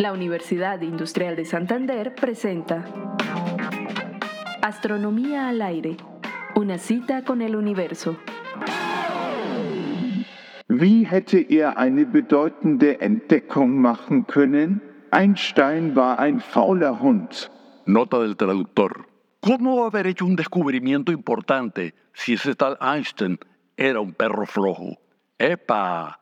La Universidad Industrial de Santander presenta Astronomía al aire, una cita con el universo. Wie hätte er eine bedeutende Entdeckung machen können? Einstein war ein fauler Hund. Nota del traductor. ¿Cómo haber hecho un descubrimiento importante si ese tal Einstein era un perro flojo? ¡Epa!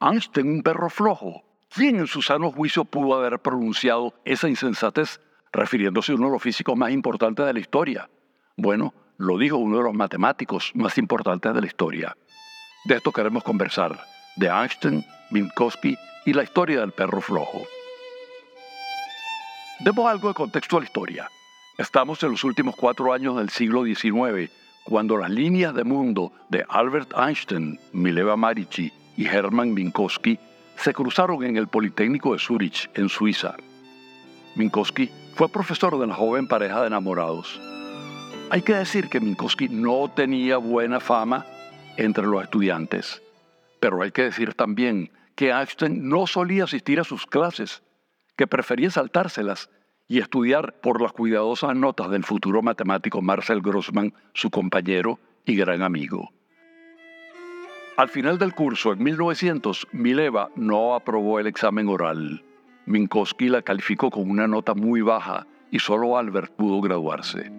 Einstein, un perro flojo. ¿Quién en su sano juicio pudo haber pronunciado esa insensatez refiriéndose a uno de los físicos más importantes de la historia? Bueno, lo dijo uno de los matemáticos más importantes de la historia. De esto queremos conversar, de Einstein, Minkowski y la historia del perro flojo. Demos algo de contexto a la historia. Estamos en los últimos cuatro años del siglo XIX, cuando las líneas de mundo de Albert Einstein, Mileva Marici y Hermann Minkowski se cruzaron en el Politécnico de Zurich, en Suiza. Minkowski fue profesor de la joven pareja de enamorados. Hay que decir que Minkowski no tenía buena fama entre los estudiantes, pero hay que decir también que Einstein no solía asistir a sus clases, que prefería saltárselas y estudiar por las cuidadosas notas del futuro matemático Marcel Grossman, su compañero y gran amigo. Al final del curso, en 1900, Mileva no aprobó el examen oral. Minkowski la calificó con una nota muy baja y solo Albert pudo graduarse.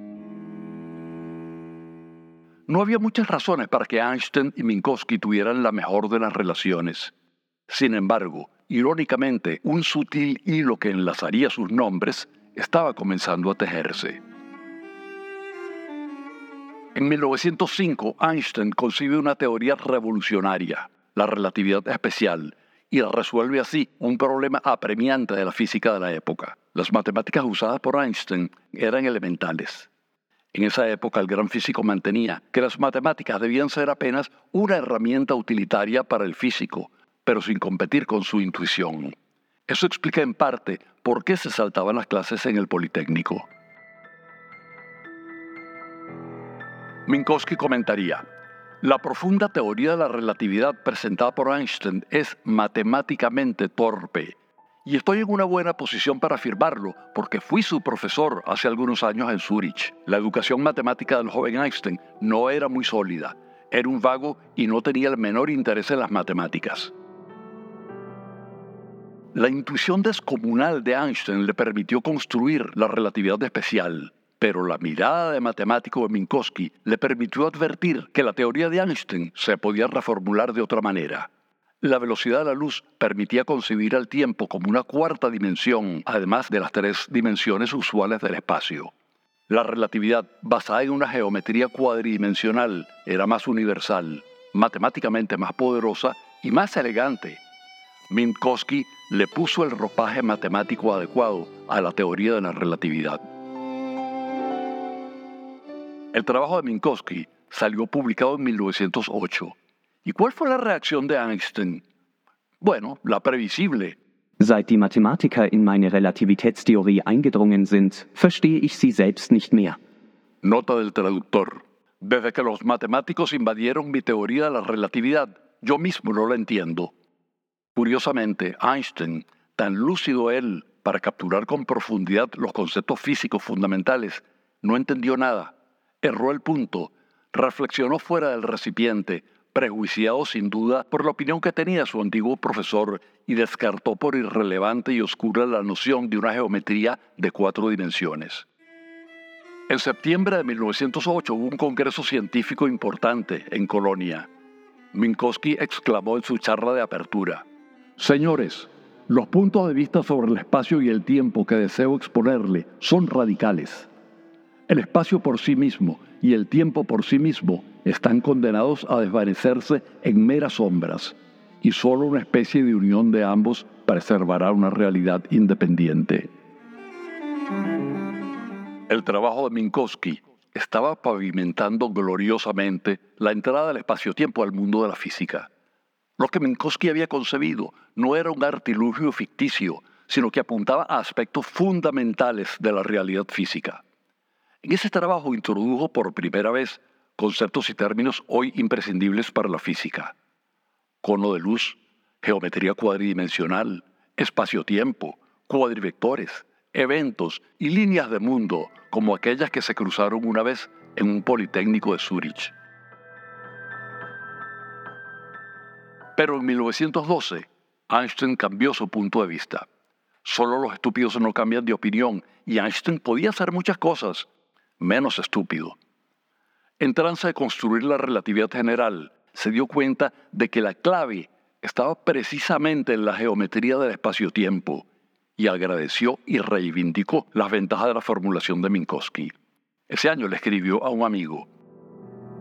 No había muchas razones para que Einstein y Minkowski tuvieran la mejor de las relaciones. Sin embargo, irónicamente, un sutil hilo que enlazaría sus nombres estaba comenzando a tejerse. En 1905, Einstein concibe una teoría revolucionaria, la relatividad especial, y resuelve así un problema apremiante de la física de la época. Las matemáticas usadas por Einstein eran elementales. En esa época el gran físico mantenía que las matemáticas debían ser apenas una herramienta utilitaria para el físico, pero sin competir con su intuición. Eso explica en parte por qué se saltaban las clases en el Politécnico. Minkowski comentaría, la profunda teoría de la relatividad presentada por Einstein es matemáticamente torpe. Y estoy en una buena posición para afirmarlo, porque fui su profesor hace algunos años en Zurich. La educación matemática del joven Einstein no era muy sólida. Era un vago y no tenía el menor interés en las matemáticas. La intuición descomunal de Einstein le permitió construir la relatividad especial, pero la mirada de matemático de Minkowski le permitió advertir que la teoría de Einstein se podía reformular de otra manera. La velocidad de la luz permitía concebir al tiempo como una cuarta dimensión, además de las tres dimensiones usuales del espacio. La relatividad, basada en una geometría cuadridimensional, era más universal, matemáticamente más poderosa y más elegante. Minkowski le puso el ropaje matemático adecuado a la teoría de la relatividad. El trabajo de Minkowski salió publicado en 1908. ¿Y cuál fue la reacción de Einstein? Bueno, la previsible. Seit die Mathematiker in meine Relativitätstheorie eingedrungen sind, verstehe ich sie selbst nicht mehr. Nota del traductor. Desde que los matemáticos invadieron mi teoría de la relatividad, yo mismo no la entiendo. Curiosamente, Einstein, tan lúcido él para capturar con profundidad los conceptos físicos fundamentales, no entendió nada erró el punto, reflexionó fuera del recipiente, prejuiciado sin duda por la opinión que tenía su antiguo profesor y descartó por irrelevante y oscura la noción de una geometría de cuatro dimensiones. En septiembre de 1908 hubo un congreso científico importante en Colonia. Minkowski exclamó en su charla de apertura, Señores, los puntos de vista sobre el espacio y el tiempo que deseo exponerle son radicales. El espacio por sí mismo y el tiempo por sí mismo están condenados a desvanecerse en meras sombras, y solo una especie de unión de ambos preservará una realidad independiente. El trabajo de Minkowski estaba pavimentando gloriosamente la entrada del espacio-tiempo al mundo de la física. Lo que Minkowski había concebido no era un artilugio ficticio, sino que apuntaba a aspectos fundamentales de la realidad física. En ese trabajo introdujo por primera vez conceptos y términos hoy imprescindibles para la física. Cono de luz, geometría cuadridimensional, espacio-tiempo, cuadrivectores, eventos y líneas de mundo como aquellas que se cruzaron una vez en un Politécnico de Zurich. Pero en 1912, Einstein cambió su punto de vista. Solo los estúpidos no cambian de opinión y Einstein podía hacer muchas cosas, menos estúpido. En trance de construir la relatividad general, se dio cuenta de que la clave estaba precisamente en la geometría del espacio-tiempo y agradeció y reivindicó las ventajas de la formulación de Minkowski. Ese año le escribió a un amigo,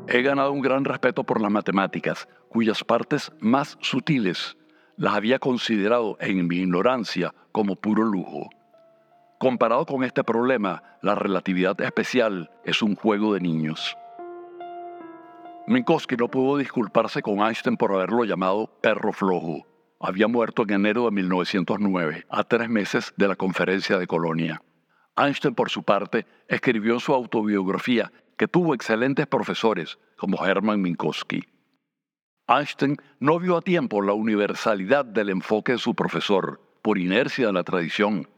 He ganado un gran respeto por las matemáticas, cuyas partes más sutiles las había considerado en mi ignorancia como puro lujo. Comparado con este problema, la relatividad especial es un juego de niños. Minkowski no pudo disculparse con Einstein por haberlo llamado perro flojo. Había muerto en enero de 1909, a tres meses de la conferencia de Colonia. Einstein, por su parte, escribió en su autobiografía que tuvo excelentes profesores como Hermann Minkowski. Einstein no vio a tiempo la universalidad del enfoque de su profesor, por inercia de la tradición.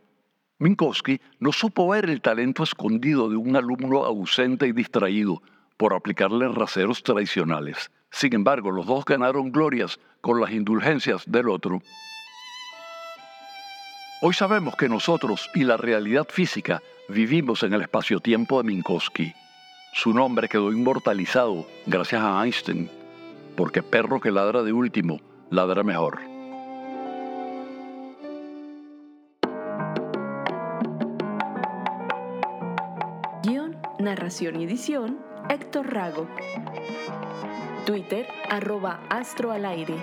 Minkowski no supo ver el talento escondido de un alumno ausente y distraído, por aplicarle raseros tradicionales. Sin embargo, los dos ganaron glorias con las indulgencias del otro. Hoy sabemos que nosotros y la realidad física vivimos en el espacio-tiempo de Minkowski. Su nombre quedó inmortalizado gracias a Einstein, porque perro que ladra de último, ladra mejor. Narración y edición Héctor Rago. Twitter, arroba Astro al aire.